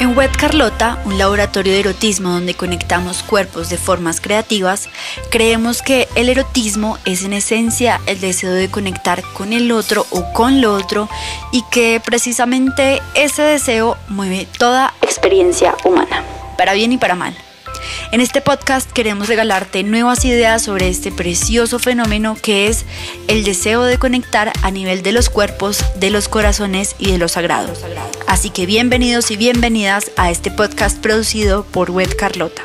En Wet Carlota, un laboratorio de erotismo donde conectamos cuerpos de formas creativas, creemos que el erotismo es en esencia el deseo de conectar con el otro o con lo otro y que precisamente ese deseo mueve toda experiencia humana, para bien y para mal. En este podcast queremos regalarte nuevas ideas sobre este precioso fenómeno que es el deseo de conectar a nivel de los cuerpos, de los corazones y de los sagrados. Así que bienvenidos y bienvenidas a este podcast producido por Web Carlota.